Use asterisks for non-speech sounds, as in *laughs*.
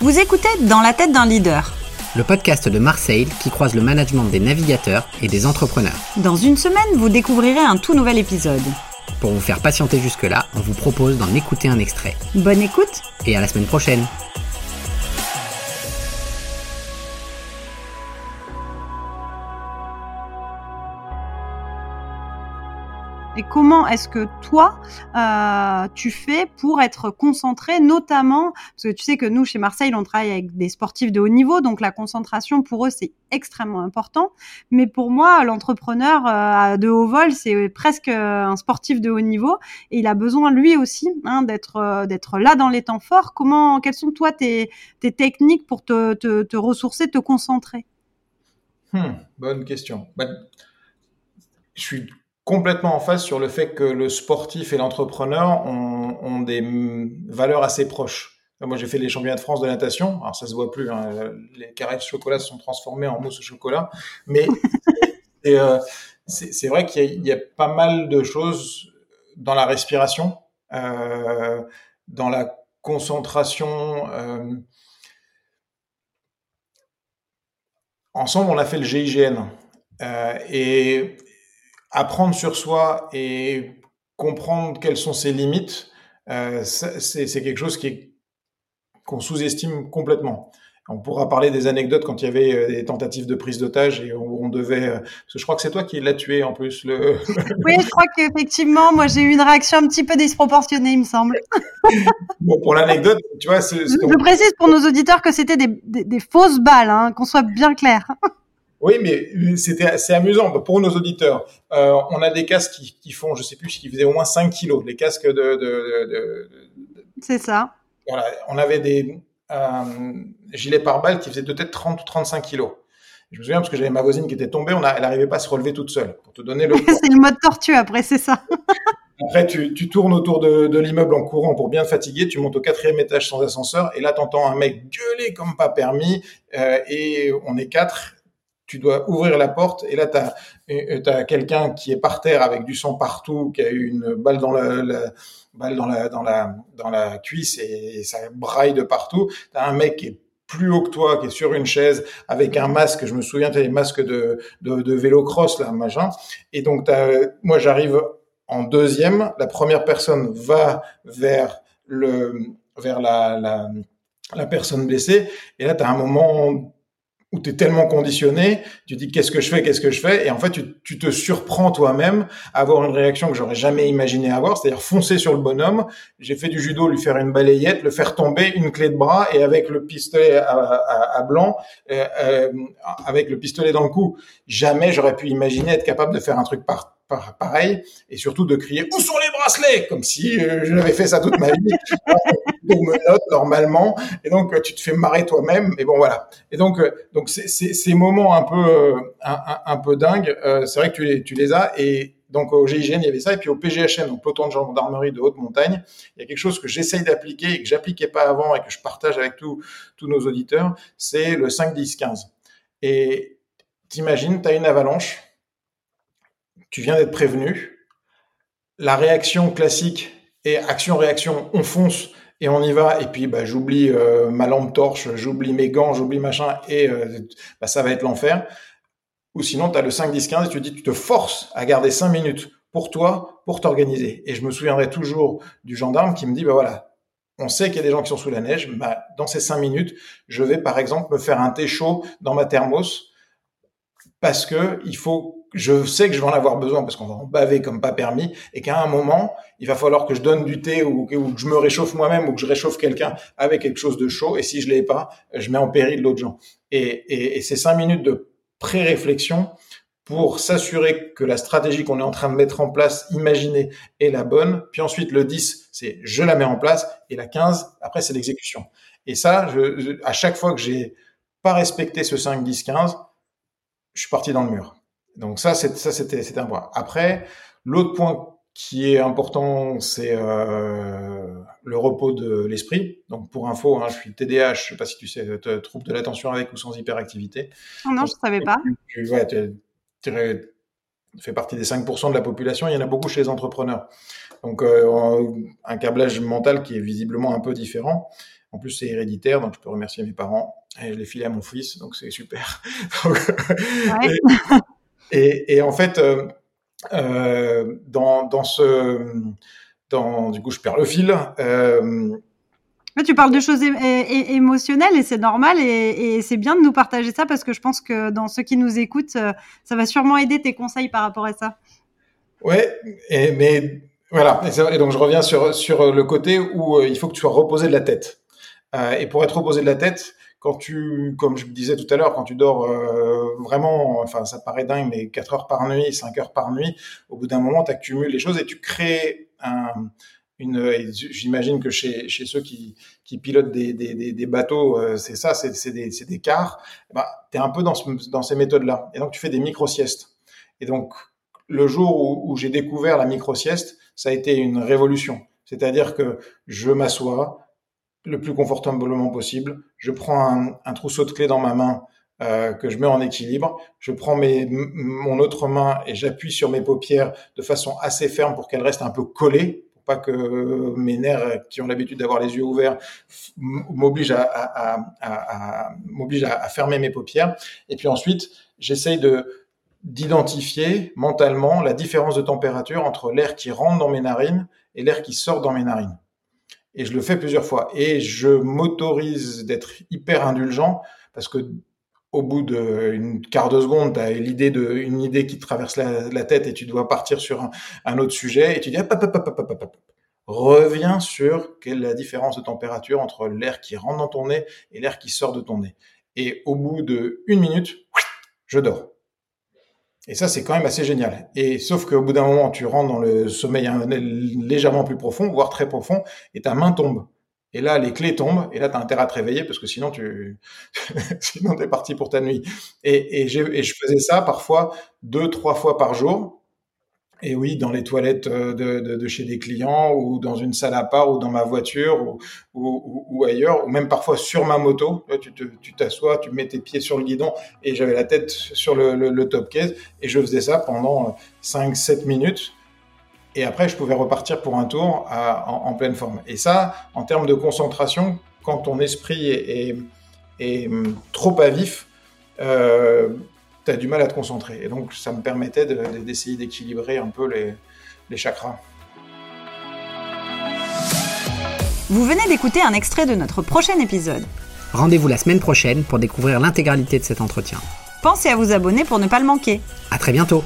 Vous écoutez Dans la tête d'un leader. Le podcast de Marseille qui croise le management des navigateurs et des entrepreneurs. Dans une semaine, vous découvrirez un tout nouvel épisode. Pour vous faire patienter jusque-là, on vous propose d'en écouter un extrait. Bonne écoute Et à la semaine prochaine Et comment est-ce que toi, euh, tu fais pour être concentré, notamment, parce que tu sais que nous, chez Marseille, on travaille avec des sportifs de haut niveau, donc la concentration, pour eux, c'est extrêmement important. Mais pour moi, l'entrepreneur euh, de haut vol, c'est presque un sportif de haut niveau, et il a besoin, lui aussi, hein, d'être euh, d'être là dans les temps forts. Comment, quelles sont, toi, tes, techniques pour te, ressourcer, te concentrer? Hmm, Bonne question. Ben, je suis complètement en face sur le fait que le sportif et l'entrepreneur ont, des valeurs assez proches. Moi, j'ai fait les championnats de France de natation. Alors, ça se voit plus. Hein. Les carrés de chocolat se sont transformés en mousse au chocolat. Mais *laughs* euh, c'est vrai qu'il y, a pas mal de choses dans la respiration, euh, dans la concentration. Euh, ensemble, on a fait le GIGN. Et, apprendre sur soi et comprendre quelles sont ses limites, euh, c'est quelque chose qui qu'on sous-estime complètement. On pourra parler des anecdotes quand il y avait euh, des tentatives de prise d'otage et on, on devait. Euh, parce que je crois que c'est toi qui l'as tué en plus. Le... *laughs* oui, je crois qu'effectivement, moi j'ai eu une réaction un petit peu disproportionnée, il me semble. *laughs* bon, pour l'anecdote, tu vois. Je, je précise pour nos auditeurs que c'était des, des, des, fausses balles, hein, qu'on soit bien clair. Oui, mais c'était c'est amusant pour nos auditeurs. Euh, on a des casques qui, qui, font, je sais plus, qui faisaient au moins 5 kilos, les casques de. de, de, de c'est ça. Voilà, on avait des euh, gilets pare-balles qui faisaient peut-être 30 ou 35 kilos. Je me souviens parce que j'avais ma voisine qui était tombée, on a, elle n'arrivait pas à se relever toute seule. Pour te donner le. *laughs* c'est le mode tortue après, c'est ça. *laughs* Après, tu, tu, tournes autour de, de l'immeuble en courant pour bien te fatiguer. Tu montes au quatrième étage sans ascenseur et là, t'entends un mec gueuler comme pas permis euh, et on est quatre tu dois ouvrir la porte et là tu as, as quelqu'un qui est par terre avec du sang partout, qui a eu une balle dans la, la balle dans la dans la dans la cuisse et, ça braille de partout. Tu as un mec qui est plus haut que toi, qui est sur une chaise avec un masque. Je me souviens, tu as des masques de, de, de vélo cross là, machin. Et donc moi j'arrive en deuxième. La première personne va vers le vers la, la, la personne blessée et là tu as un moment où tu es tellement conditionné, tu dis qu'est-ce que je fais, qu'est-ce que je fais, et en fait tu, te surprends toi-même à avoir une réaction que j'aurais jamais imaginé avoir, c'est-à-dire foncer sur le bonhomme. J'ai fait du judo, lui faire une balayette, le faire tomber, une clé de bras, et avec le pistolet à blanc, euh, euh, avec le pistolet dans le cou, jamais j'aurais pu imaginer être capable de faire un truc par pareil, et surtout de crier où sont les bracelets? Comme si euh, je n'avais fait ça toute ma vie. *laughs* on me note normalement, et donc euh, tu te fais marrer toi-même. Et bon voilà. Et donc euh, donc ces moments un peu un, un, peu dingues, c'est vrai que tu les, tu les as. Et donc au GIGN il y avait ça, et puis au PGHN, donc peloton de gendarmerie de haute montagne, il y a quelque chose que j'essaye d'appliquer et que j'appliquais pas avant et que je partage avec tous nos auditeurs, c'est le 5 10 15. Et t'imagines, tu as une avalanche tu viens d'être prévenu. La réaction classique est action-réaction, on fonce et on y va. Et puis, bah, j'oublie euh, ma lampe torche, j'oublie mes gants, j'oublie machin, et euh, bah, ça va être l'enfer. Ou sinon, tu as le 5, 10, 15 et tu dis, tu te forces à garder 5 minutes pour toi, pour t'organiser. Et je me souviendrai toujours du gendarme qui me dit, bah voilà, on sait qu'il y a des gens qui sont sous la neige, bah, dans ces 5 minutes, je vais par exemple me faire un thé chaud dans ma thermos parce que il faut je sais que je vais en avoir besoin parce qu'on va en baver comme pas permis et qu'à un moment, il va falloir que je donne du thé ou, que je me réchauffe moi-même ou que je réchauffe quelqu'un avec quelque chose de chaud et si je l'ai pas, je mets en péril l'autre gens. Et, et, et ces cinq minutes de pré-réflexion pour s'assurer que la stratégie qu'on est en train de mettre en place, imaginer, est la bonne. Puis ensuite, le 10, c'est je la mets en place. Et la 15, après, c'est l'exécution. Et ça, je, à chaque fois que j'ai pas respecté ce 5, 10, 15, je suis parti dans le mur. Donc ça, ça c'était, c'était un point. Après, l'autre point qui est important, c'est euh, le repos de l'esprit. Donc pour info, hein, je suis TDAH, je sais pas si tu sais, trouble de l'attention avec ou sans hyperactivité. Oh non, Donc, je savais pas. Tu, ouais, tu, fait partie des 5% de la population, il y en a beaucoup chez les entrepreneurs. Donc euh, un câblage mental qui est visiblement un peu différent. En plus, c'est héréditaire, donc je peux remercier mes parents. Et je l'ai filé à mon fils, donc c'est super. *laughs* et, et, en fait, euh, euh, dans, dans ce, dans, du coup, je perds le fil. Euh, tu parles de choses émotionnelles et c'est normal et, c'est bien de nous partager ça parce que je pense que dans ceux qui nous écoutent, euh, ça va sûrement aider tes conseils par rapport à ça. Ouais, mais voilà. Et, donc je reviens sur sur le côté où euh, il faut que tu sois reposé de la tête. Euh, et pour être reposé de la tête, quand tu, comme je disais tout à l'heure, quand tu dors euh, vraiment, enfin ça paraît dingue, mais 4 heures par nuit, 5 heures par nuit, au bout d'un moment, tu accumules les choses et tu crées un, une. J'imagine que chez, chez ceux qui, qui pilotent des, des, des bateaux, euh, c'est ça, c'est des, des cars. Bah, tu es un peu dans, ce, dans ces méthodes-là. Et donc tu fais des micro-siestes. Et donc le jour où, où j'ai découvert la micro-sieste, ça a été une révolution. C'est-à-dire que je m'assois, le plus confortablement possible. Je prends un, trousseau de clés dans ma main euh, que je mets en équilibre. Je prends mes, mon autre main et j'appuie sur mes paupières de façon assez ferme pour qu'elles restent un peu collées, que mes nerfs qui ont l'habitude d'avoir les yeux ouverts m'obligent à, à fermer mes paupières. Et puis ensuite, j'essaye de d'identifier mentalement la différence de température entre l'air qui rentre dans mes narines et l'air qui sort dans mes narines. Et je le fais plusieurs fois. Et je m'autorise d'être hyper indulgent parce que au bout d'une quart de seconde, tu as l'idée de, une idée qui te traverse la, tête et tu dois partir sur un, autre sujet et tu dis, hop, hop, hop, hop, hop, hop, reviens sur quelle est la différence de température entre l'air qui rentre dans ton nez et l'air qui sort de ton nez. Et au bout de minute, je dors. Et ça, c'est quand même assez génial. Et sauf qu'au bout d'un moment, tu rentres dans le sommeil légèrement plus profond, voire très profond, et ta main tombe. Et là, les clés tombent, et là, tu as intérêt à te réveiller parce que sinon, tu *laughs* sinon es parti pour ta nuit. Et, et, je faisais ça parfois deux, trois fois par jour. Et oui, dans les toilettes euh, de, de, de, chez des clients ou dans une salle à part ou dans ma voiture ou, ou, ou ailleurs, ou même parfois sur ma moto. Tu t'assois, tu, tu mets tes pieds sur le guidon et j'avais la tête sur le, le, le, top case et je faisais ça pendant 5-7 minutes. Et après, je pouvais repartir pour un tour à, en, en, pleine forme. Et ça, en termes de concentration, quand ton esprit est, est, est hum, trop à vif, euh, tu as du mal à te concentrer. Et donc, ça me permettait d'essayer d'équilibrer un peu les, les chakras. Vous venez d'écouter un extrait de notre prochain épisode. Rendez-vous la semaine prochaine pour découvrir l'intégralité de cet entretien. Pensez à vous abonner pour ne pas le manquer. À très bientôt.